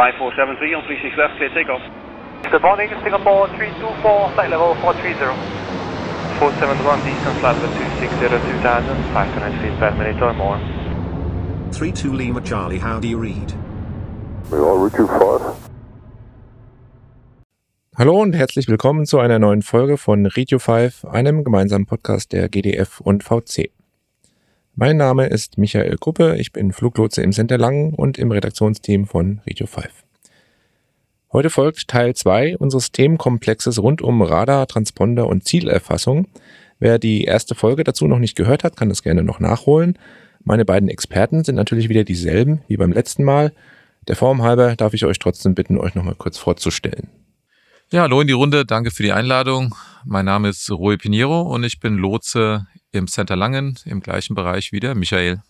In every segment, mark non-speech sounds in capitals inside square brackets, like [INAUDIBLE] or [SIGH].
5473 on 36 left, clear takeoff. Good morning, Singapore 324, flight level 430. 471 distance level 260 2000, 500 feet per minute or more. 32 Lima Charlie, how do you read? We are Richard 5. Hallo und herzlich willkommen zu einer neuen Folge von Radio 5, einem gemeinsamen Podcast der GDF und VC. Mein Name ist Michael Gruppe, ich bin Fluglotse im Center Langen und im Redaktionsteam von Radio 5. Heute folgt Teil 2 unseres Themenkomplexes rund um Radar, Transponder und Zielerfassung. Wer die erste Folge dazu noch nicht gehört hat, kann das gerne noch nachholen. Meine beiden Experten sind natürlich wieder dieselben wie beim letzten Mal. Der Form halber darf ich euch trotzdem bitten, euch nochmal kurz vorzustellen. Ja, hallo in die Runde. Danke für die Einladung. Mein Name ist Roy Pinheiro und ich bin Lotse im Center Langen, im gleichen Bereich wie der Michael.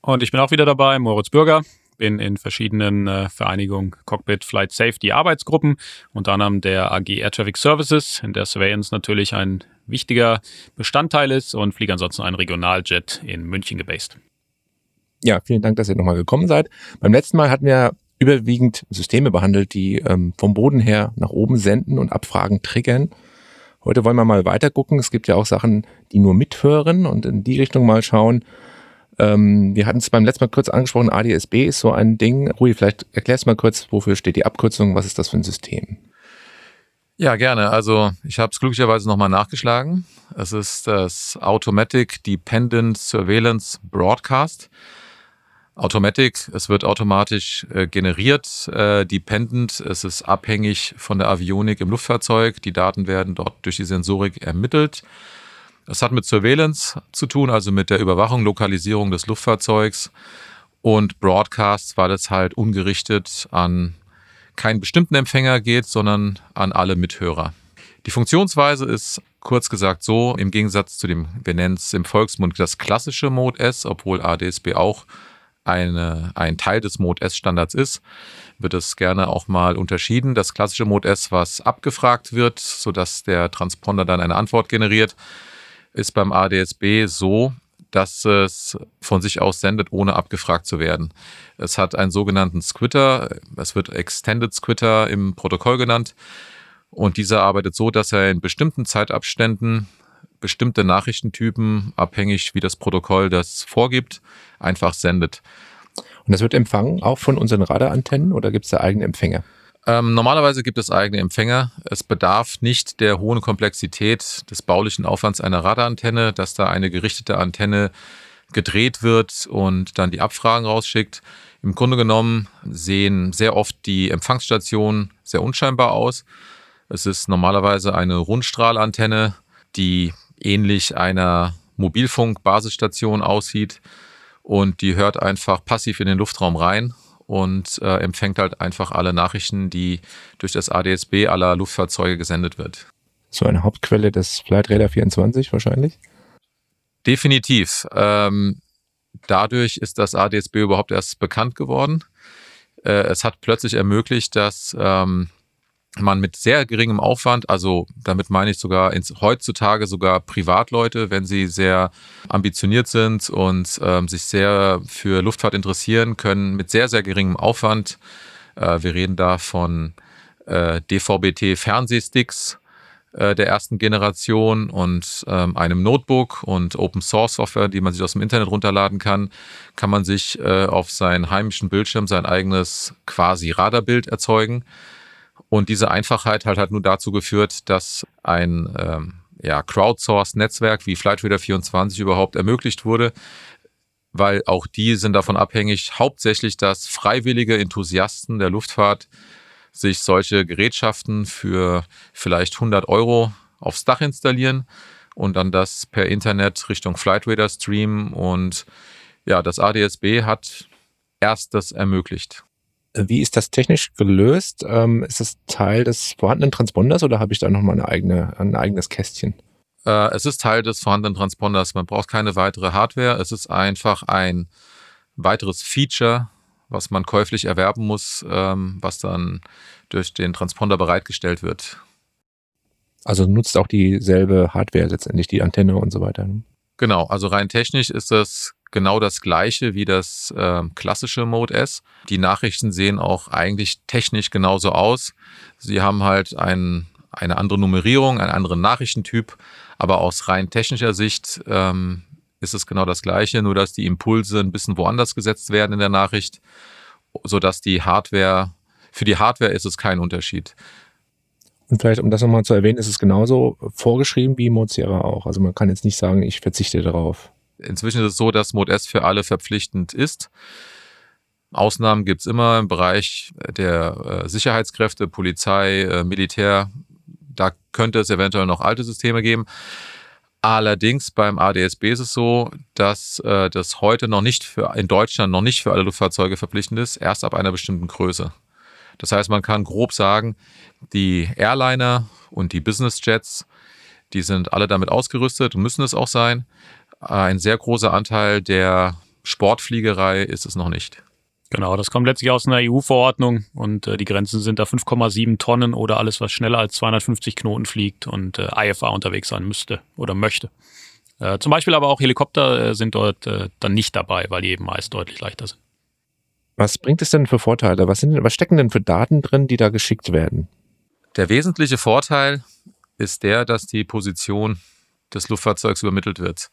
Und ich bin auch wieder dabei, Moritz Bürger. Bin in verschiedenen äh, Vereinigungen Cockpit Flight Safety Arbeitsgruppen, unter anderem der AG Air Traffic Services, in der Surveillance natürlich ein wichtiger Bestandteil ist und fliege ansonsten ein Regionaljet in München gebased. Ja, vielen Dank, dass ihr nochmal gekommen seid. Beim letzten Mal hatten wir überwiegend Systeme behandelt, die ähm, vom Boden her nach oben senden und Abfragen triggern. Heute wollen wir mal weiter gucken. Es gibt ja auch Sachen, die nur mithören und in die Richtung mal schauen. Ähm, wir hatten es beim letzten Mal kurz angesprochen, ADSB ist so ein Ding. Rui, vielleicht erklärst mal kurz, wofür steht die Abkürzung, was ist das für ein System? Ja, gerne. Also ich habe es glücklicherweise nochmal nachgeschlagen. Es ist das Automatic Dependent Surveillance Broadcast. Automatic, es wird automatisch äh, generiert. Äh, dependent, es ist abhängig von der Avionik im Luftfahrzeug. Die Daten werden dort durch die Sensorik ermittelt. Es hat mit Surveillance zu tun, also mit der Überwachung, Lokalisierung des Luftfahrzeugs. Und Broadcast, weil es halt ungerichtet an keinen bestimmten Empfänger geht, sondern an alle Mithörer. Die Funktionsweise ist kurz gesagt so, im Gegensatz zu dem, wir nennen es im Volksmund das klassische Mode S, obwohl ADSB auch eine, ein Teil des Mode S-Standards ist, wird es gerne auch mal unterschieden. Das klassische Mode S, was abgefragt wird, sodass der Transponder dann eine Antwort generiert, ist beim ADSB so, dass es von sich aus sendet, ohne abgefragt zu werden. Es hat einen sogenannten Squitter, es wird Extended Squitter im Protokoll genannt. Und dieser arbeitet so, dass er in bestimmten Zeitabständen bestimmte Nachrichtentypen, abhängig wie das Protokoll das vorgibt, einfach sendet. Und das wird empfangen auch von unseren Radarantennen oder gibt es da eigene Empfänger? Ähm, normalerweise gibt es eigene Empfänger. Es bedarf nicht der hohen Komplexität des baulichen Aufwands einer Radarantenne, dass da eine gerichtete Antenne gedreht wird und dann die Abfragen rausschickt. Im Grunde genommen sehen sehr oft die Empfangsstationen sehr unscheinbar aus. Es ist normalerweise eine Rundstrahlantenne, die ähnlich einer Mobilfunk-Basisstation aussieht und die hört einfach passiv in den Luftraum rein und äh, empfängt halt einfach alle Nachrichten, die durch das ADSB aller Luftfahrzeuge gesendet wird. So eine Hauptquelle des Flight Radar 24 wahrscheinlich? Definitiv. Ähm, dadurch ist das ADSB überhaupt erst bekannt geworden. Äh, es hat plötzlich ermöglicht, dass ähm, man mit sehr geringem Aufwand, also damit meine ich sogar ins, heutzutage sogar Privatleute, wenn sie sehr ambitioniert sind und ähm, sich sehr für Luftfahrt interessieren, können mit sehr, sehr geringem Aufwand, äh, wir reden da von äh, DVB-T-Fernsehsticks äh, der ersten Generation und ähm, einem Notebook und Open Source Software, die man sich aus dem Internet runterladen kann, kann man sich äh, auf seinen heimischen Bildschirm sein eigenes quasi Radarbild erzeugen und diese Einfachheit halt hat nur dazu geführt, dass ein ähm, ja, Crowdsourced-Netzwerk wie Flightradar 24 überhaupt ermöglicht wurde, weil auch die sind davon abhängig, hauptsächlich, dass freiwillige Enthusiasten der Luftfahrt sich solche Gerätschaften für vielleicht 100 Euro aufs Dach installieren und dann das per Internet Richtung Flightradar streamen und ja, das ADSB hat erst das ermöglicht. Wie ist das technisch gelöst? Ähm, ist das Teil des vorhandenen Transponders oder habe ich da nochmal eine eigene, ein eigenes Kästchen? Äh, es ist Teil des vorhandenen Transponders. Man braucht keine weitere Hardware. Es ist einfach ein weiteres Feature, was man käuflich erwerben muss, ähm, was dann durch den Transponder bereitgestellt wird. Also nutzt auch dieselbe Hardware letztendlich, die Antenne und so weiter. Ne? Genau, also rein technisch ist das genau das gleiche wie das äh, klassische Mode S. Die Nachrichten sehen auch eigentlich technisch genauso aus. Sie haben halt ein, eine andere Nummerierung, einen anderen Nachrichtentyp, aber aus rein technischer Sicht ähm, ist es genau das gleiche, nur dass die Impulse ein bisschen woanders gesetzt werden in der Nachricht, sodass die Hardware, für die Hardware ist es kein Unterschied. Und vielleicht, um das nochmal zu erwähnen, ist es genauso vorgeschrieben wie Mozilla auch. Also man kann jetzt nicht sagen, ich verzichte darauf. Inzwischen ist es so, dass Mode S für alle verpflichtend ist. Ausnahmen gibt es immer im Bereich der äh, Sicherheitskräfte, Polizei, äh, Militär. Da könnte es eventuell noch alte Systeme geben. Allerdings beim ADSB ist es so, dass äh, das heute noch nicht für in Deutschland noch nicht für alle Luftfahrzeuge verpflichtend ist, erst ab einer bestimmten Größe. Das heißt, man kann grob sagen, die Airliner und die Business Jets, die sind alle damit ausgerüstet und müssen es auch sein. Ein sehr großer Anteil der Sportfliegerei ist es noch nicht. Genau, das kommt letztlich aus einer EU-Verordnung und äh, die Grenzen sind da 5,7 Tonnen oder alles, was schneller als 250 Knoten fliegt und äh, IFA unterwegs sein müsste oder möchte. Äh, zum Beispiel aber auch Helikopter äh, sind dort äh, dann nicht dabei, weil die eben meist deutlich leichter sind. Was bringt es denn für Vorteile? Was, sind, was stecken denn für Daten drin, die da geschickt werden? Der wesentliche Vorteil ist der, dass die Position des Luftfahrzeugs übermittelt wird.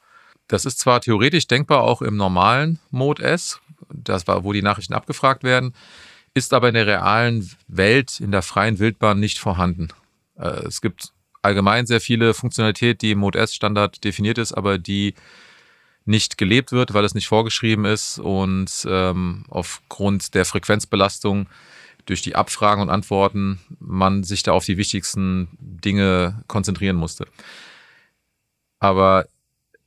Das ist zwar theoretisch denkbar auch im normalen Mode S, das war, wo die Nachrichten abgefragt werden, ist aber in der realen Welt, in der freien Wildbahn nicht vorhanden. Äh, es gibt allgemein sehr viele Funktionalität, die im Mode S Standard definiert ist, aber die nicht gelebt wird, weil es nicht vorgeschrieben ist und ähm, aufgrund der Frequenzbelastung durch die Abfragen und Antworten man sich da auf die wichtigsten Dinge konzentrieren musste. Aber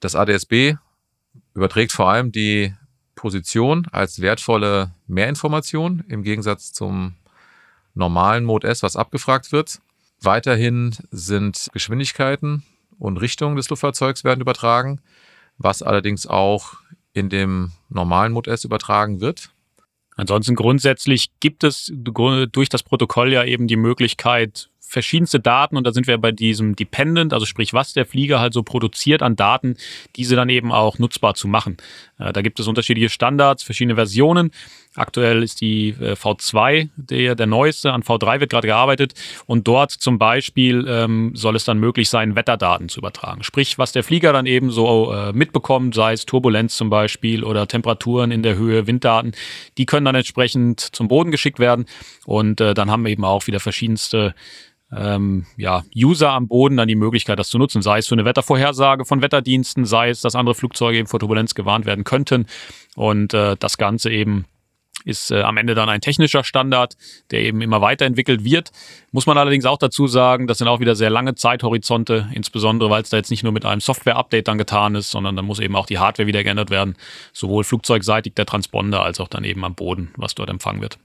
das ADSB überträgt vor allem die Position als wertvolle Mehrinformation im Gegensatz zum normalen Mode S, was abgefragt wird. Weiterhin sind Geschwindigkeiten und Richtungen des Luftfahrzeugs werden übertragen, was allerdings auch in dem normalen Mode S übertragen wird. Ansonsten grundsätzlich gibt es durch das Protokoll ja eben die Möglichkeit, verschiedenste Daten und da sind wir bei diesem Dependent, also sprich, was der Flieger halt so produziert an Daten, diese dann eben auch nutzbar zu machen. Äh, da gibt es unterschiedliche Standards, verschiedene Versionen. Aktuell ist die äh, V2 der, der neueste, an V3 wird gerade gearbeitet und dort zum Beispiel ähm, soll es dann möglich sein, Wetterdaten zu übertragen. Sprich, was der Flieger dann eben so äh, mitbekommt, sei es Turbulenz zum Beispiel oder Temperaturen in der Höhe, Winddaten, die können dann entsprechend zum Boden geschickt werden und äh, dann haben eben auch wieder verschiedenste ähm, ja, User am Boden dann die Möglichkeit, das zu nutzen. Sei es für eine Wettervorhersage von Wetterdiensten, sei es, dass andere Flugzeuge eben vor Turbulenz gewarnt werden könnten. Und äh, das Ganze eben ist äh, am Ende dann ein technischer Standard, der eben immer weiterentwickelt wird. Muss man allerdings auch dazu sagen, das sind auch wieder sehr lange Zeithorizonte, insbesondere weil es da jetzt nicht nur mit einem Software-Update dann getan ist, sondern dann muss eben auch die Hardware wieder geändert werden, sowohl flugzeugseitig der Transponder als auch dann eben am Boden, was dort empfangen wird.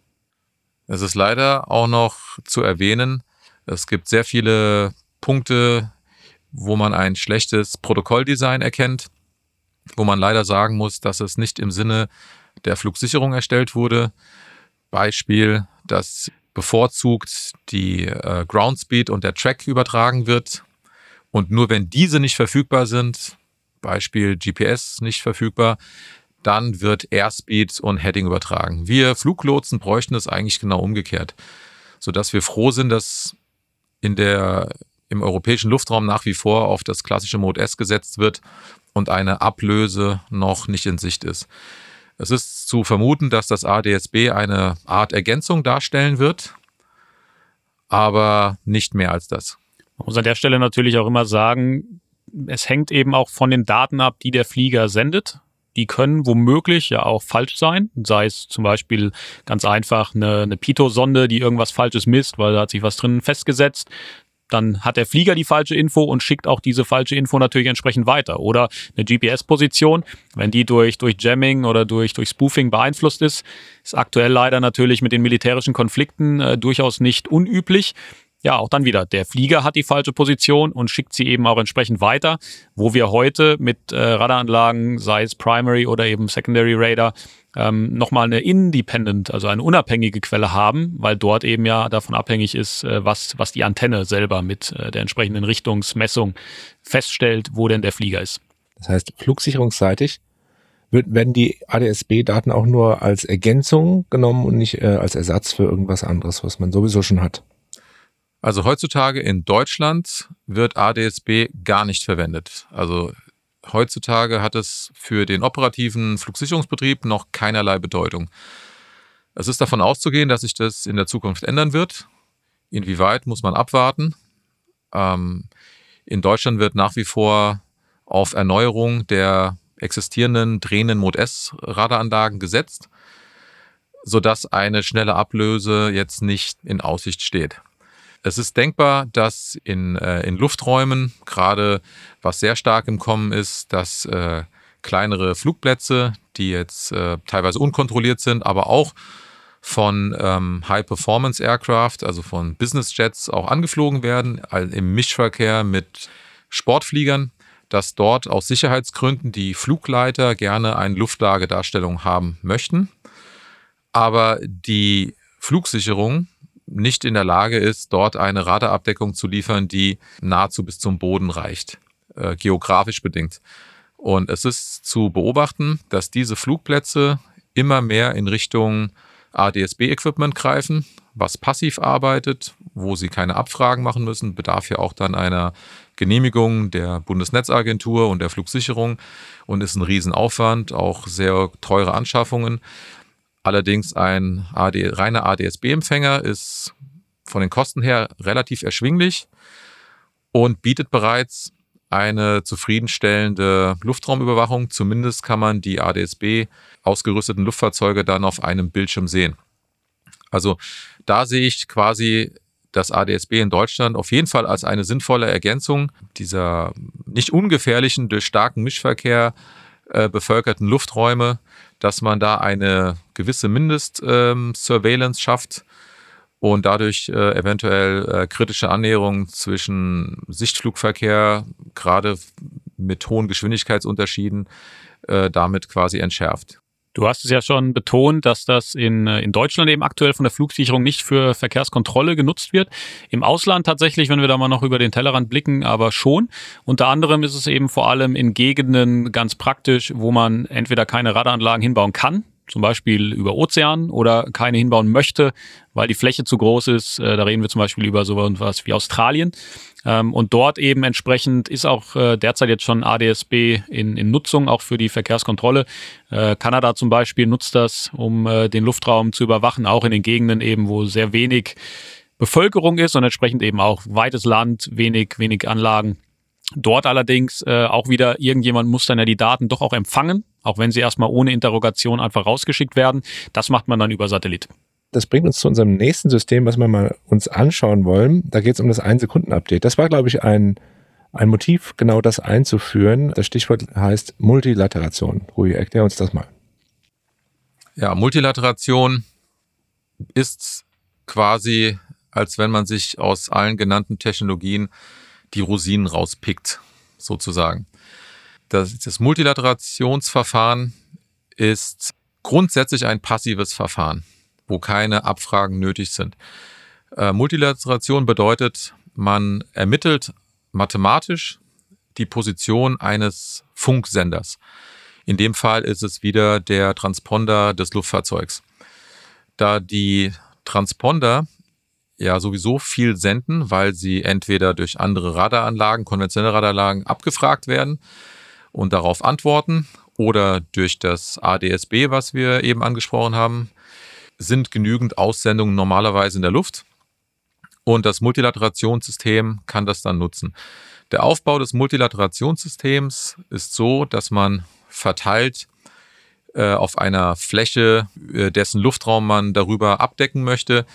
Es ist leider auch noch zu erwähnen, es gibt sehr viele Punkte, wo man ein schlechtes Protokolldesign erkennt, wo man leider sagen muss, dass es nicht im Sinne der Flugsicherung erstellt wurde. Beispiel, dass bevorzugt die äh, Ground Speed und der Track übertragen wird. Und nur wenn diese nicht verfügbar sind, Beispiel GPS nicht verfügbar, dann wird Airspeed und Heading übertragen. Wir Fluglotsen bräuchten es eigentlich genau umgekehrt, sodass wir froh sind, dass in der, im europäischen Luftraum nach wie vor auf das klassische Mode S gesetzt wird und eine Ablöse noch nicht in Sicht ist. Es ist zu vermuten, dass das ADSB eine Art Ergänzung darstellen wird, aber nicht mehr als das. Man muss an der Stelle natürlich auch immer sagen, es hängt eben auch von den Daten ab, die der Flieger sendet. Die können womöglich ja auch falsch sein, sei es zum Beispiel ganz einfach eine, eine Pito-Sonde, die irgendwas Falsches misst, weil da hat sich was drin festgesetzt dann hat der Flieger die falsche Info und schickt auch diese falsche Info natürlich entsprechend weiter. Oder eine GPS-Position, wenn die durch, durch Jamming oder durch, durch Spoofing beeinflusst ist, ist aktuell leider natürlich mit den militärischen Konflikten äh, durchaus nicht unüblich ja, auch dann wieder, der Flieger hat die falsche Position und schickt sie eben auch entsprechend weiter, wo wir heute mit äh, Radaranlagen, sei es Primary oder eben Secondary Radar, ähm, nochmal eine Independent, also eine unabhängige Quelle haben, weil dort eben ja davon abhängig ist, äh, was, was die Antenne selber mit äh, der entsprechenden Richtungsmessung feststellt, wo denn der Flieger ist. Das heißt, flugsicherungsseitig Wird, werden die ADSB-Daten auch nur als Ergänzung genommen und nicht äh, als Ersatz für irgendwas anderes, was man sowieso schon hat? Also heutzutage in Deutschland wird ADSB gar nicht verwendet. Also heutzutage hat es für den operativen Flugsicherungsbetrieb noch keinerlei Bedeutung. Es ist davon auszugehen, dass sich das in der Zukunft ändern wird. Inwieweit muss man abwarten. Ähm, in Deutschland wird nach wie vor auf Erneuerung der existierenden drehenden Mod S Radaranlagen gesetzt, sodass eine schnelle Ablöse jetzt nicht in Aussicht steht. Es ist denkbar, dass in, äh, in Lufträumen, gerade was sehr stark im Kommen ist, dass äh, kleinere Flugplätze, die jetzt äh, teilweise unkontrolliert sind, aber auch von ähm, High-Performance-Aircraft, also von Business Jets, auch angeflogen werden, im Mischverkehr mit Sportfliegern dass dort aus Sicherheitsgründen die Flugleiter gerne eine Luftlagedarstellung haben möchten, aber die Flugsicherung nicht in der Lage ist, dort eine Radarabdeckung zu liefern, die nahezu bis zum Boden reicht, äh, geografisch bedingt. Und es ist zu beobachten, dass diese Flugplätze immer mehr in Richtung ADSB-Equipment greifen, was passiv arbeitet, wo sie keine Abfragen machen müssen, bedarf ja auch dann einer Genehmigung der Bundesnetzagentur und der Flugsicherung und ist ein Riesenaufwand, auch sehr teure Anschaffungen. Allerdings ein AD, reiner ADSB-Empfänger ist von den Kosten her relativ erschwinglich und bietet bereits eine zufriedenstellende Luftraumüberwachung. Zumindest kann man die ADSB ausgerüsteten Luftfahrzeuge dann auf einem Bildschirm sehen. Also da sehe ich quasi das ADSB in Deutschland auf jeden Fall als eine sinnvolle Ergänzung dieser nicht ungefährlichen, durch starken Mischverkehr äh, bevölkerten Lufträume, dass man da eine gewisse Mindest-Surveillance ähm, schafft und dadurch äh, eventuell äh, kritische Annäherungen zwischen Sichtflugverkehr, gerade mit hohen Geschwindigkeitsunterschieden, äh, damit quasi entschärft. Du hast es ja schon betont, dass das in, äh, in Deutschland eben aktuell von der Flugsicherung nicht für Verkehrskontrolle genutzt wird. Im Ausland tatsächlich, wenn wir da mal noch über den Tellerrand blicken, aber schon. Unter anderem ist es eben vor allem in Gegenden ganz praktisch, wo man entweder keine Radaranlagen hinbauen kann, zum Beispiel über Ozean oder keine hinbauen möchte, weil die Fläche zu groß ist. Äh, da reden wir zum Beispiel über sowas wie Australien. Ähm, und dort eben entsprechend ist auch äh, derzeit jetzt schon ADSB in, in Nutzung, auch für die Verkehrskontrolle. Äh, Kanada zum Beispiel nutzt das, um den Luftraum zu überwachen, auch in den Gegenden eben, wo sehr wenig Bevölkerung ist und entsprechend eben auch weites Land, wenig, wenig Anlagen. Dort allerdings äh, auch wieder, irgendjemand muss dann ja die Daten doch auch empfangen, auch wenn sie erstmal ohne Interrogation einfach rausgeschickt werden. Das macht man dann über Satellit. Das bringt uns zu unserem nächsten System, was wir mal uns anschauen wollen. Da geht es um das Ein-Sekunden-Update. Das war, glaube ich, ein, ein Motiv, genau das einzuführen. Das Stichwort heißt Multilateration. Rui, erklär uns das mal. Ja, Multilateration ist quasi, als wenn man sich aus allen genannten Technologien die Rosinen rauspickt, sozusagen. Das, das Multilaterationsverfahren ist grundsätzlich ein passives Verfahren, wo keine Abfragen nötig sind. Äh, Multilateration bedeutet, man ermittelt mathematisch die Position eines Funksenders. In dem Fall ist es wieder der Transponder des Luftfahrzeugs. Da die Transponder ja sowieso viel senden, weil sie entweder durch andere Radaranlagen, konventionelle Radaranlagen abgefragt werden und darauf antworten oder durch das ADSB, was wir eben angesprochen haben, sind genügend Aussendungen normalerweise in der Luft und das Multilaterationssystem kann das dann nutzen. Der Aufbau des Multilaterationssystems ist so, dass man verteilt äh, auf einer Fläche, äh, dessen Luftraum man darüber abdecken möchte,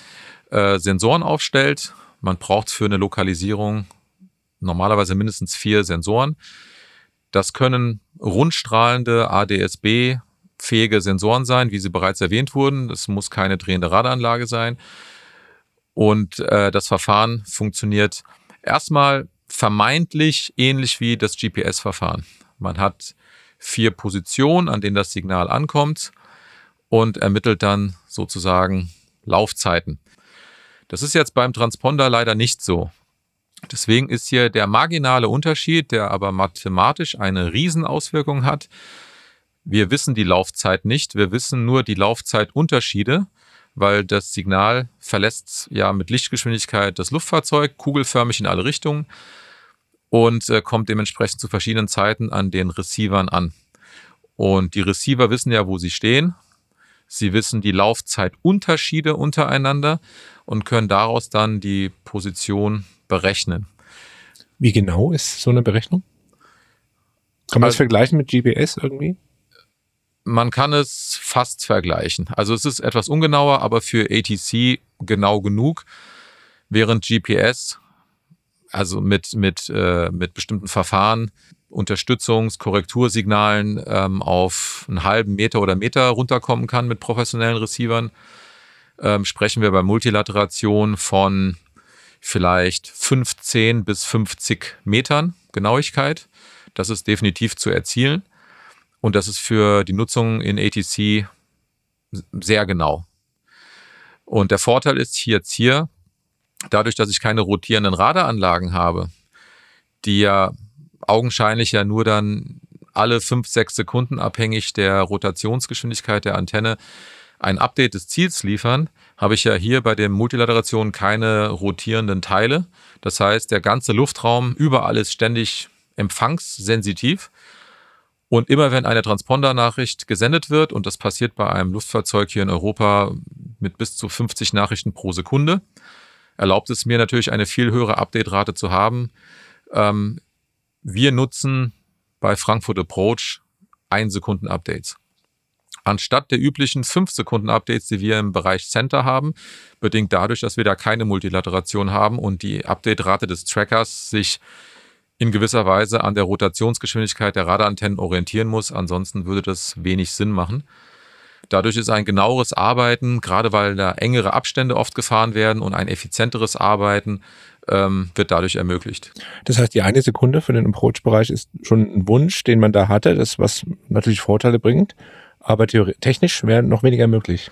äh, Sensoren aufstellt. Man braucht für eine Lokalisierung normalerweise mindestens vier Sensoren. Das können rundstrahlende ADSB-fähige Sensoren sein, wie sie bereits erwähnt wurden. Das muss keine drehende Radaranlage sein. Und äh, das Verfahren funktioniert erstmal vermeintlich ähnlich wie das GPS-Verfahren. Man hat vier Positionen, an denen das Signal ankommt und ermittelt dann sozusagen Laufzeiten. Das ist jetzt beim Transponder leider nicht so. Deswegen ist hier der marginale Unterschied, der aber mathematisch eine Riesenauswirkung hat, Wir wissen die Laufzeit nicht, wir wissen nur die Laufzeitunterschiede, weil das Signal verlässt ja mit Lichtgeschwindigkeit das Luftfahrzeug, kugelförmig in alle Richtungen und äh, kommt dementsprechend zu verschiedenen Zeiten an den Receivern an. Und die Receiver wissen ja, wo sie stehen. Sie wissen die Laufzeitunterschiede untereinander und können daraus dann die Position berechnen. Wie genau ist so eine Berechnung? Kann man Also- das vergleichen mit GPS irgendwie? Man kann es fast vergleichen. Also es ist etwas ungenauer, aber für ATC genau genug, während GPS, also mit, mit, äh, mit bestimmten Verfahren, Unterstützungs-, Korrektursignalen ähm, auf einen halben Meter oder Meter runterkommen kann mit professionellen Receivern, ähm, sprechen wir bei Multilateration von vielleicht 15 bis 50 Metern Genauigkeit. Das ist definitiv zu erzielen. Und das ist für die Nutzung in ATC sehr genau. Und der Vorteil ist hier jetzt hier, dadurch, dass ich keine rotierenden Radaranlagen habe, die ja augenscheinlich ja nur dann alle fünf, sechs Sekunden abhängig der Rotationsgeschwindigkeit der Antenne ein Update des Ziels liefern, habe ich ja hier bei der Multilateration keine rotierenden Teile. Das heißt, der ganze Luftraum überall ist ständig empfangssensitiv. Und immer wenn eine Transponder-Nachricht gesendet wird, und das passiert bei einem Luftfahrzeug hier in Europa mit bis zu 50 Nachrichten pro Sekunde, erlaubt es mir natürlich eine viel höhere Update-Rate zu haben. Ähm, wir nutzen bei Frankfurt Approach 1 Sekunden Updates. Anstatt der üblichen 5 Sekunden Updates, die wir im Bereich Center haben, bedingt dadurch, dass wir da keine Multilateration haben und die Update-Rate des Trackers sich in gewisser Weise an der Rotationsgeschwindigkeit der Radarantennen orientieren muss. Ansonsten würde das wenig Sinn machen. Dadurch ist ein genaueres Arbeiten, gerade weil da engere Abstände oft gefahren werden und ein effizienteres Arbeiten ähm, wird dadurch ermöglicht. Das heißt, die eine Sekunde für den Approach-Bereich ist schon ein Wunsch, den man da hatte, das was natürlich Vorteile bringt, aber technisch wäre noch weniger möglich.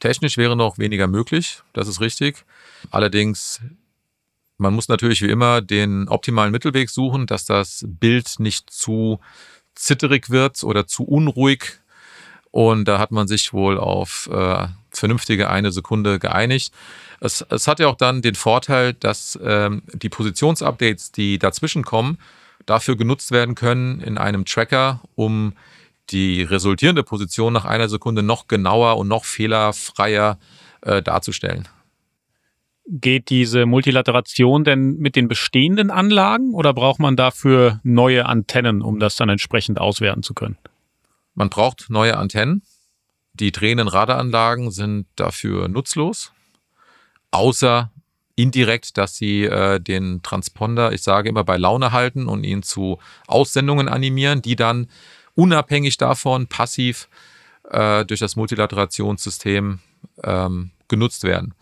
Technisch wäre noch weniger möglich, das ist richtig. Allerdings, man muss natürlich wie immer den optimalen Mittelweg suchen, dass das Bild nicht zu zitterig wird oder zu unruhig. Und da hat man sich wohl auf äh, vernünftige eine Sekunde geeinigt. Es, es hat ja auch dann den Vorteil, dass ähm, die Positionsupdates, die dazwischen kommen, dafür genutzt werden können in einem Tracker, um die resultierende Position nach einer Sekunde noch genauer und noch fehlerfreier äh, darzustellen. Geht diese Multilateration denn mit den bestehenden Anlagen oder braucht man dafür neue Antennen, um das dann entsprechend auswerten zu können? Man braucht neue Antennen. Die drehenden Radaranlagen sind dafür nutzlos, außer indirekt, dass sie äh, den Transponder, ich sage immer, bei Laune halten und ihn zu Aussendungen animieren, die dann unabhängig davon passiv äh, durch das Multilaterationssystem ähm, genutzt werden.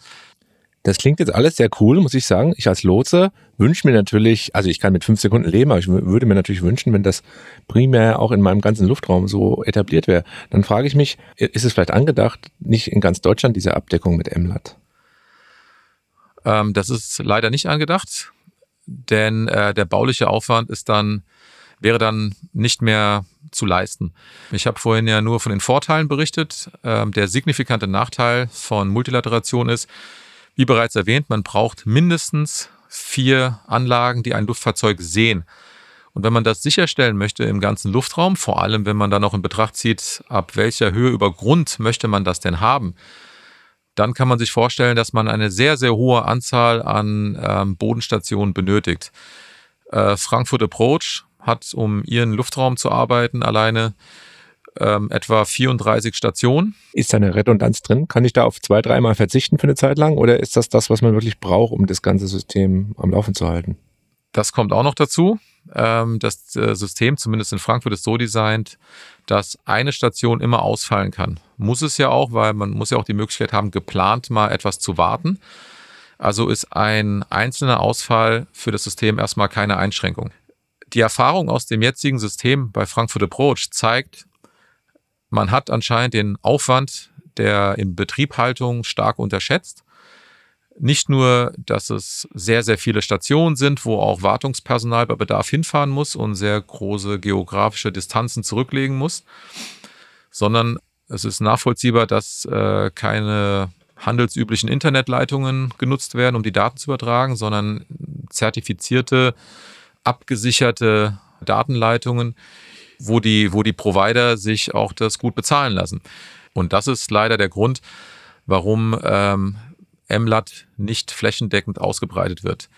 Das klingt jetzt alles sehr cool, muss ich sagen. Ich als Lotse wünsche mir natürlich, also ich kann mit fünf Sekunden leben, aber ich wü- würde mir natürlich wünschen, wenn das primär auch in meinem ganzen Luftraum so etabliert wäre. Dann frage ich mich, ist es vielleicht angedacht, nicht in ganz Deutschland diese Abdeckung mit MLAT? Ähm, das ist leider nicht angedacht, denn äh, der bauliche Aufwand ist dann, wäre dann nicht mehr zu leisten. Ich habe vorhin ja nur von den Vorteilen berichtet. Ähm, der signifikante Nachteil von Multilateration ist, wie bereits erwähnt, man braucht mindestens vier Anlagen, die ein Luftfahrzeug sehen. Und wenn man das sicherstellen möchte im ganzen Luftraum, vor allem wenn man dann noch in Betracht zieht, ab welcher Höhe über Grund möchte man das denn haben, dann kann man sich vorstellen, dass man eine sehr, sehr hohe Anzahl an ähm, Bodenstationen benötigt. Äh, Frankfurt Approach hat, um ihren Luftraum zu arbeiten, alleine ähm, etwa 34 Stationen. Ist da eine Redundanz drin? Kann ich da auf zwei, dreimal verzichten für eine Zeit lang? Oder ist das das, was man wirklich braucht, um das ganze System am Laufen zu halten? Das kommt auch noch dazu. Ähm, das äh, System, zumindest in Frankfurt, ist so designt, dass eine Station immer ausfallen kann. Muss es ja auch, weil man muss ja auch die Möglichkeit haben, geplant mal etwas zu warten. Also ist ein einzelner Ausfall für das System erstmal keine Einschränkung. Die Erfahrung aus dem jetzigen System bei Frankfurt Approach zeigt, man hat anscheinend den Aufwand der Inbetriebhaltung stark unterschätzt. Nicht nur, dass es sehr, sehr viele Stationen sind, wo auch Wartungspersonal bei Bedarf hinfahren muss und sehr große geografische Distanzen zurücklegen muss, sondern es ist nachvollziehbar, dass äh, keine handelsüblichen Internetleitungen genutzt werden, um die Daten zu übertragen, sondern zertifizierte, abgesicherte Datenleitungen, wo die, wo die Provider sich auch das gut bezahlen lassen. Und das ist leider der Grund, warum ähm, MLAT nicht flächendeckend ausgebreitet wird.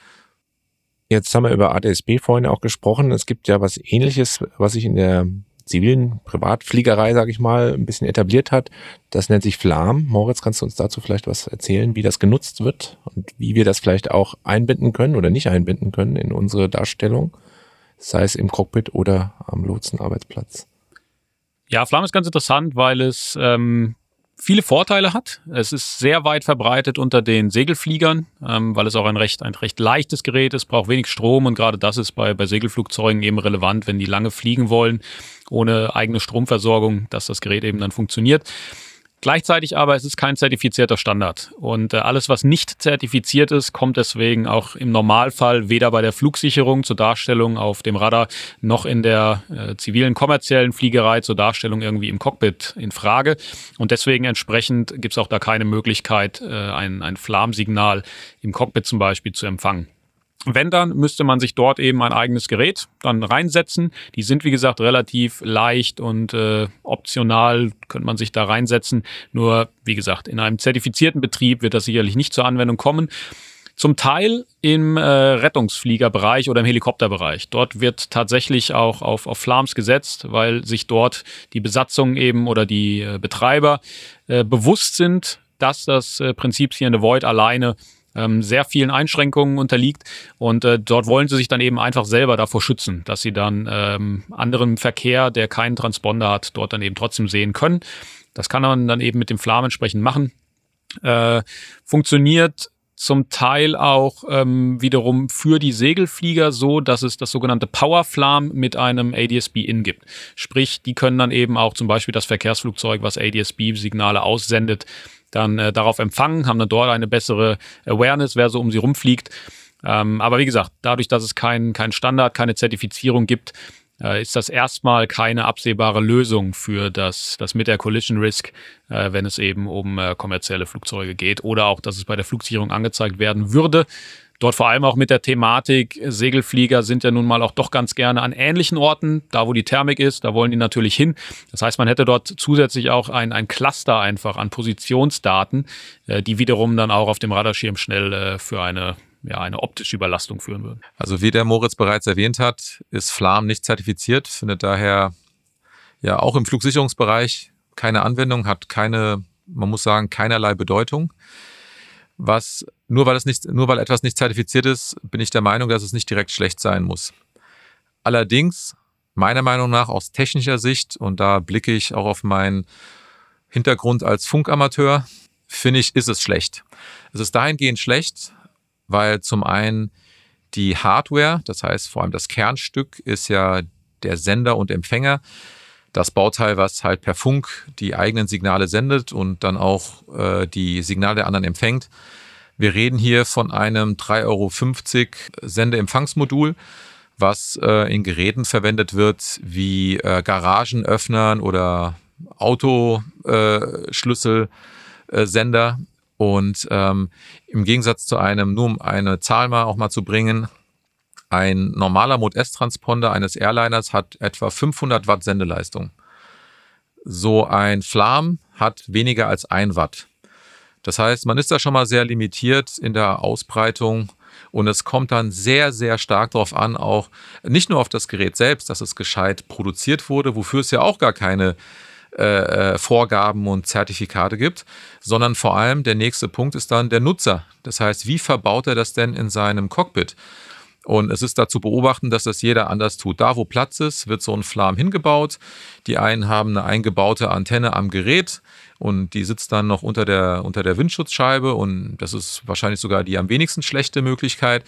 Jetzt haben wir über ADSB vorhin auch gesprochen. Es gibt ja was ähnliches, was sich in der zivilen Privatfliegerei, sage ich mal, ein bisschen etabliert hat. Das nennt sich Flam. Moritz, kannst du uns dazu vielleicht was erzählen, wie das genutzt wird und wie wir das vielleicht auch einbinden können oder nicht einbinden können in unsere Darstellung, sei es im Cockpit oder am Lotsenarbeitsplatz? Ja, Flam ist ganz interessant, weil es ähm, viele Vorteile hat. Es ist sehr weit verbreitet unter den Segelfliegern, ähm, weil es auch ein recht, ein recht leichtes Gerät ist, braucht wenig Strom und gerade das ist bei, bei Segelflugzeugen eben relevant, wenn die lange fliegen wollen, ohne eigene Stromversorgung, dass das Gerät eben dann funktioniert. Gleichzeitig aber es ist kein zertifizierter Standard. Und äh, alles, was nicht zertifiziert ist, kommt deswegen auch im Normalfall weder bei der Flugsicherung zur Darstellung auf dem Radar noch in der äh, zivilen kommerziellen Fliegerei zur Darstellung irgendwie im Cockpit in Frage. Und deswegen entsprechend gibt es auch da keine Möglichkeit, äh, ein, ein Flamsignal im Cockpit zum Beispiel zu empfangen. Wenn dann, müsste man sich dort eben ein eigenes Gerät dann reinsetzen. Die sind, wie gesagt, relativ leicht und äh, optional könnte man sich da reinsetzen. Nur, wie gesagt, in einem zertifizierten Betrieb wird das sicherlich nicht zur Anwendung kommen. Zum Teil im äh, Rettungsfliegerbereich oder im Helikopterbereich. Dort wird tatsächlich auch auf, auf Flams gesetzt, weil sich dort die Besatzung eben oder die äh, Betreiber äh, bewusst sind, dass das äh, Prinzip hier in the Void alleine ähm, sehr vielen Einschränkungen unterliegt. Und äh, dort wollen sie sich dann eben einfach selber davor schützen, dass sie dann ähm, anderen Verkehr, der keinen Transponder hat, dort dann eben trotzdem sehen können. Das kann man dann eben mit dem Flam entsprechend machen. Äh, funktioniert zum Teil auch ähm, wiederum für die Segelflieger so, dass es das sogenannte Powerflam mit einem ADS-B-In gibt. Sprich, die können dann eben auch zum Beispiel das Verkehrsflugzeug, was ADS-B-Signale aussendet, dann äh, darauf empfangen, haben dann dort eine bessere Awareness, wer so um sie rumfliegt. Ähm, aber wie gesagt, dadurch, dass es keinen kein Standard, keine Zertifizierung gibt, äh, ist das erstmal keine absehbare Lösung für das, das mit der Collision Risk, äh, wenn es eben um äh, kommerzielle Flugzeuge geht oder auch, dass es bei der Flugsicherung angezeigt werden würde. Dort vor allem auch mit der Thematik, Segelflieger sind ja nun mal auch doch ganz gerne an ähnlichen Orten, da wo die Thermik ist, da wollen die natürlich hin. Das heißt, man hätte dort zusätzlich auch ein, ein Cluster einfach an Positionsdaten, äh, die wiederum dann auch auf dem Radarschirm schnell äh, für eine ja, eine optische Überlastung führen würden. Also wie der Moritz bereits erwähnt hat, ist Flam nicht zertifiziert, findet daher ja auch im Flugsicherungsbereich keine Anwendung, hat keine, man muss sagen, keinerlei Bedeutung was nur weil es nicht, nur weil etwas nicht zertifiziert ist, bin ich der Meinung, dass es nicht direkt schlecht sein muss. Allerdings, meiner Meinung nach, aus technischer Sicht, und da blicke ich auch auf meinen Hintergrund als Funkamateur, finde ich, ist es schlecht. Es ist dahingehend schlecht, weil zum einen die Hardware, das heißt vor allem das Kernstück, ist ja der Sender und Empfänger das Bauteil, was halt per Funk die eigenen Signale sendet und dann auch äh, die Signale der anderen empfängt. Wir reden hier von einem 3,50 Euro Sendeempfangsmodul, was äh, in Geräten verwendet wird wie äh, Garagenöffnern oder Autoschlüsselsender. und ähm, im Gegensatz zu einem, nur um eine Zahl mal auch mal zu bringen, ein normaler Mod S-Transponder eines Airliners hat etwa 500 Watt Sendeleistung. So ein Flam hat weniger als ein Watt. Das heißt, man ist da schon mal sehr limitiert in der Ausbreitung und es kommt dann sehr, sehr stark darauf an, auch nicht nur auf das Gerät selbst, dass es gescheit produziert wurde, wofür es ja auch gar keine äh, äh Vorgaben und Zertifikate gibt, sondern vor allem der nächste Punkt ist dann der Nutzer. Das heißt, wie verbaut er das denn in seinem Cockpit? Und es ist da zu beobachten, dass das jeder anders tut. Da, wo Platz ist, wird so ein Flam hingebaut. Die einen haben eine eingebaute Antenne am Gerät und die sitzt dann noch unter der, unter der Windschutzscheibe und das ist wahrscheinlich sogar die am wenigsten schlechte Möglichkeit.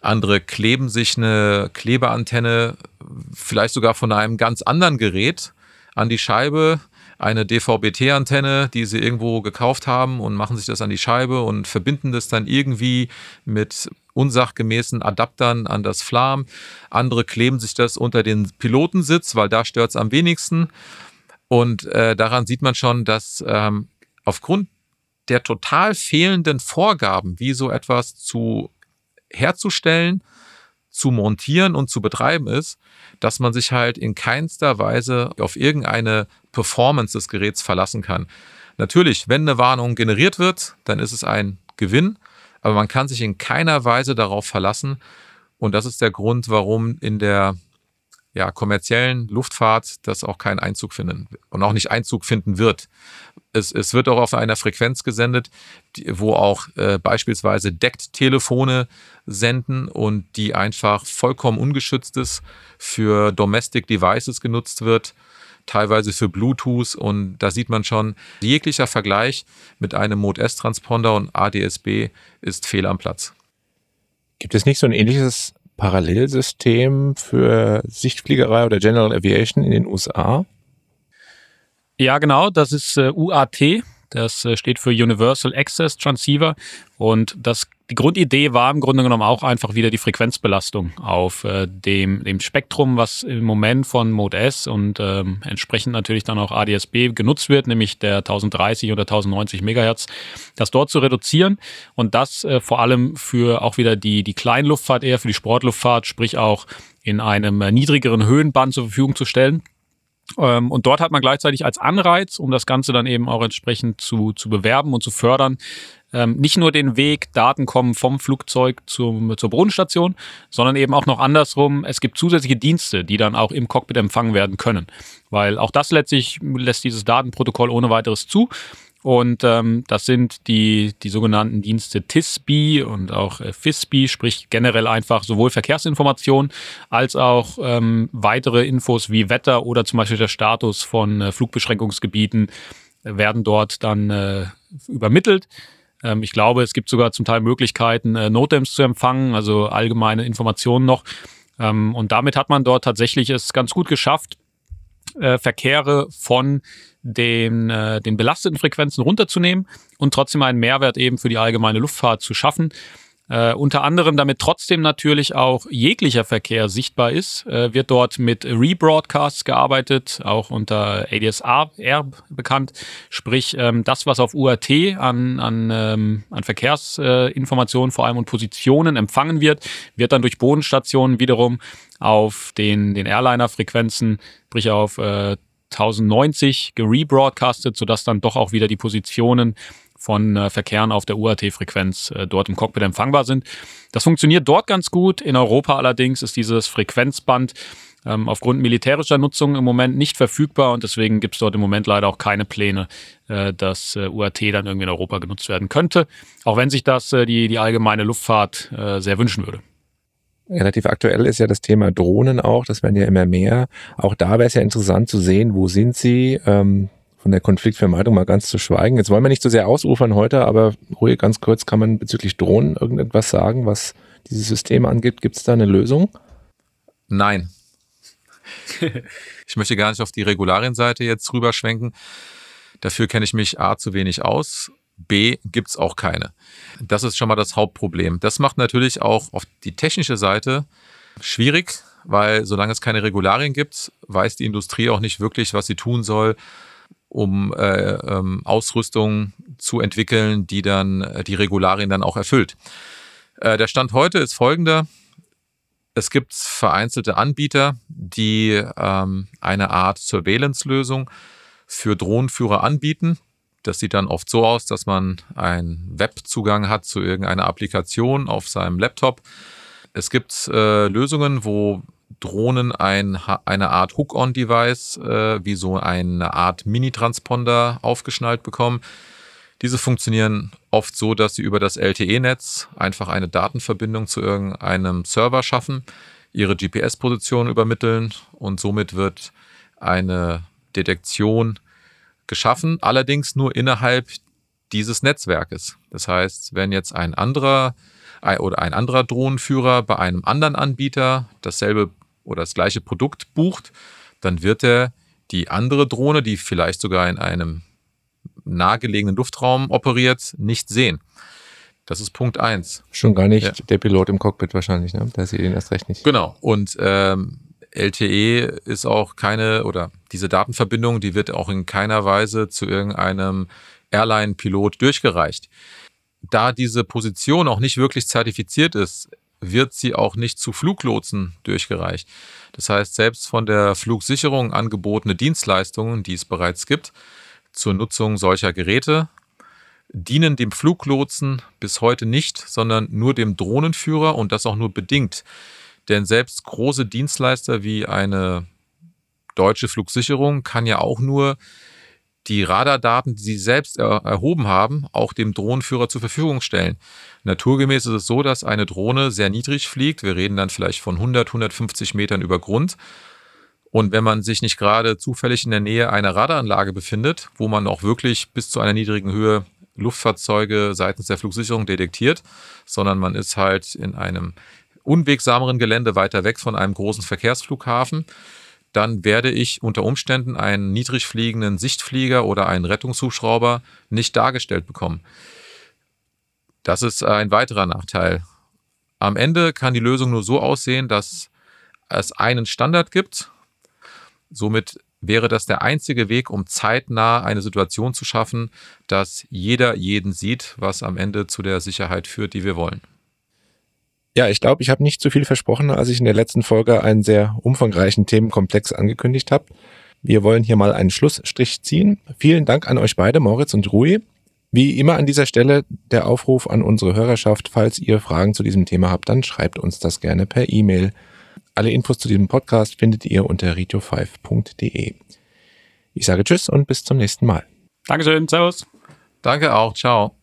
Andere kleben sich eine Klebeantenne vielleicht sogar von einem ganz anderen Gerät an die Scheibe, eine DVB-T-Antenne, die sie irgendwo gekauft haben und machen sich das an die Scheibe und verbinden das dann irgendwie mit unsachgemäßen Adaptern an das Flam. Andere kleben sich das unter den Pilotensitz, weil da stört es am wenigsten. Und äh, daran sieht man schon, dass ähm, aufgrund der total fehlenden Vorgaben, wie so etwas zu herzustellen, zu montieren und zu betreiben ist, dass man sich halt in keinster Weise auf irgendeine Performance des Geräts verlassen kann. Natürlich, wenn eine Warnung generiert wird, dann ist es ein Gewinn, aber man kann sich in keiner Weise darauf verlassen. Und das ist der Grund, warum in der ja, kommerziellen Luftfahrt das auch keinen Einzug finden und auch nicht Einzug finden wird. Es, es wird auch auf einer Frequenz gesendet, die, wo auch äh, beispielsweise Deckt-Telefone senden und die einfach vollkommen ungeschützt ist, für Domestic Devices genutzt wird, teilweise für Bluetooth und da sieht man schon, jeglicher Vergleich mit einem Mode S-Transponder und ADSB ist fehl am Platz. Gibt es nicht so ein ähnliches Parallelsystem für Sichtfliegerei oder General Aviation in den USA? Ja, genau, das ist äh, UAT. Das äh, steht für Universal Access Transceiver und das die Grundidee war im Grunde genommen auch einfach wieder die Frequenzbelastung auf äh, dem, dem Spektrum, was im Moment von Mode S und ähm, entsprechend natürlich dann auch ADSB genutzt wird, nämlich der 1030 oder 1090 Megahertz, das dort zu reduzieren und das äh, vor allem für auch wieder die, die Kleinluftfahrt eher, für die Sportluftfahrt, sprich auch in einem äh, niedrigeren Höhenband zur Verfügung zu stellen. Ähm, und dort hat man gleichzeitig als Anreiz, um das Ganze dann eben auch entsprechend zu, zu bewerben und zu fördern, ähm, nicht nur den Weg, Daten kommen vom Flugzeug zum, zur Bodenstation, sondern eben auch noch andersrum. Es gibt zusätzliche Dienste, die dann auch im Cockpit empfangen werden können. Weil auch das letztlich lässt dieses Datenprotokoll ohne weiteres zu. Und ähm, das sind die, die sogenannten Dienste TISB und auch äh, FISB, sprich generell einfach sowohl Verkehrsinformationen als auch ähm, weitere Infos wie Wetter oder zum Beispiel der Status von äh, Flugbeschränkungsgebieten werden dort dann äh, übermittelt. Ähm, ich glaube, es gibt sogar zum Teil Möglichkeiten, äh, Notems zu empfangen, also allgemeine Informationen noch. Ähm, und damit hat man dort tatsächlich es ganz gut geschafft, äh, Verkehre von den, äh, den belasteten Frequenzen runterzunehmen und trotzdem einen Mehrwert eben für die allgemeine Luftfahrt zu schaffen. Äh, unter anderem, damit trotzdem natürlich auch jeglicher Verkehr sichtbar ist, äh, wird dort mit Rebroadcasts gearbeitet, auch unter ADSR bekannt. Sprich, ähm, das, was auf UAT an, an, ähm, an Verkehrsinformationen vor allem und Positionen empfangen wird, wird dann durch Bodenstationen wiederum auf den, den Airliner-Frequenzen, sprich auf äh, 1090 gerebroadcastet, sodass dann doch auch wieder die Positionen von äh, Verkehren auf der UAT-Frequenz äh, dort im Cockpit empfangbar sind. Das funktioniert dort ganz gut. In Europa allerdings ist dieses Frequenzband ähm, aufgrund militärischer Nutzung im Moment nicht verfügbar und deswegen gibt es dort im Moment leider auch keine Pläne, äh, dass äh, UAT dann irgendwie in Europa genutzt werden könnte, auch wenn sich das äh, die, die allgemeine Luftfahrt äh, sehr wünschen würde. Relativ aktuell ist ja das Thema Drohnen auch, das werden ja immer mehr. Auch da wäre es ja interessant zu sehen, wo sind sie? Ähm von der Konfliktvermeidung mal ganz zu schweigen. Jetzt wollen wir nicht so sehr ausufern heute, aber ruhig ganz kurz, kann man bezüglich Drohnen irgendetwas sagen, was dieses System angeht? Gibt es da eine Lösung? Nein. [LAUGHS] ich möchte gar nicht auf die Regularienseite jetzt rüberschwenken. Dafür kenne ich mich A zu wenig aus. B gibt es auch keine. Das ist schon mal das Hauptproblem. Das macht natürlich auch auf die technische Seite schwierig, weil solange es keine Regularien gibt, weiß die Industrie auch nicht wirklich, was sie tun soll, um äh, ähm, Ausrüstung zu entwickeln, die dann äh, die Regularien dann auch erfüllt. Äh, der Stand heute ist folgender. Es gibt vereinzelte Anbieter, die ähm, eine Art Surveillance-Lösung für Drohnenführer anbieten. Das sieht dann oft so aus, dass man einen Webzugang hat zu irgendeiner Applikation auf seinem Laptop. Es gibt äh, Lösungen, wo Drohnen ein, eine Art Hook-on-Device, äh, wie so eine Art Mini-Transponder aufgeschnallt bekommen. Diese funktionieren oft so, dass sie über das LTE-Netz einfach eine Datenverbindung zu irgendeinem Server schaffen, ihre GPS-Position übermitteln und somit wird eine Detektion geschaffen, allerdings nur innerhalb dieses Netzwerkes. Das heißt, wenn jetzt ein anderer oder ein anderer Drohnenführer bei einem anderen Anbieter dasselbe oder das gleiche Produkt bucht, dann wird er die andere Drohne, die vielleicht sogar in einem nahegelegenen Luftraum operiert, nicht sehen. Das ist Punkt eins. Schon gar nicht ja. der Pilot im Cockpit wahrscheinlich, ne? Da sieht ihn erst recht nicht. Genau. Und ähm, LTE ist auch keine oder diese Datenverbindung, die wird auch in keiner Weise zu irgendeinem Airline-Pilot durchgereicht. Da diese Position auch nicht wirklich zertifiziert ist, wird sie auch nicht zu Fluglotsen durchgereicht. Das heißt, selbst von der Flugsicherung angebotene Dienstleistungen, die es bereits gibt, zur Nutzung solcher Geräte, dienen dem Fluglotsen bis heute nicht, sondern nur dem Drohnenführer und das auch nur bedingt. Denn selbst große Dienstleister wie eine deutsche Flugsicherung kann ja auch nur die Radardaten, die sie selbst er erhoben haben, auch dem Drohnenführer zur Verfügung stellen. Naturgemäß ist es so, dass eine Drohne sehr niedrig fliegt. Wir reden dann vielleicht von 100, 150 Metern über Grund. Und wenn man sich nicht gerade zufällig in der Nähe einer Radaranlage befindet, wo man auch wirklich bis zu einer niedrigen Höhe Luftfahrzeuge seitens der Flugsicherung detektiert, sondern man ist halt in einem unwegsameren Gelände weiter weg von einem großen Verkehrsflughafen, dann werde ich unter Umständen einen niedrig fliegenden Sichtflieger oder einen Rettungshubschrauber nicht dargestellt bekommen. Das ist ein weiterer Nachteil. Am Ende kann die Lösung nur so aussehen, dass es einen Standard gibt. Somit wäre das der einzige Weg, um zeitnah eine Situation zu schaffen, dass jeder jeden sieht, was am Ende zu der Sicherheit führt, die wir wollen. Ja, ich glaube, ich habe nicht zu viel versprochen, als ich in der letzten Folge einen sehr umfangreichen Themenkomplex angekündigt habe. Wir wollen hier mal einen Schlussstrich ziehen. Vielen Dank an euch beide, Moritz und Rui. Wie immer an dieser Stelle der Aufruf an unsere Hörerschaft, falls ihr Fragen zu diesem Thema habt, dann schreibt uns das gerne per E-Mail. Alle Infos zu diesem Podcast findet ihr unter radio5.de. Ich sage Tschüss und bis zum nächsten Mal. Dankeschön, Servus. Danke auch, ciao.